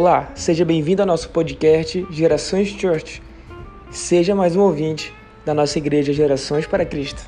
Olá, seja bem-vindo ao nosso podcast Gerações Church. Seja mais um ouvinte da nossa igreja Gerações para Cristo.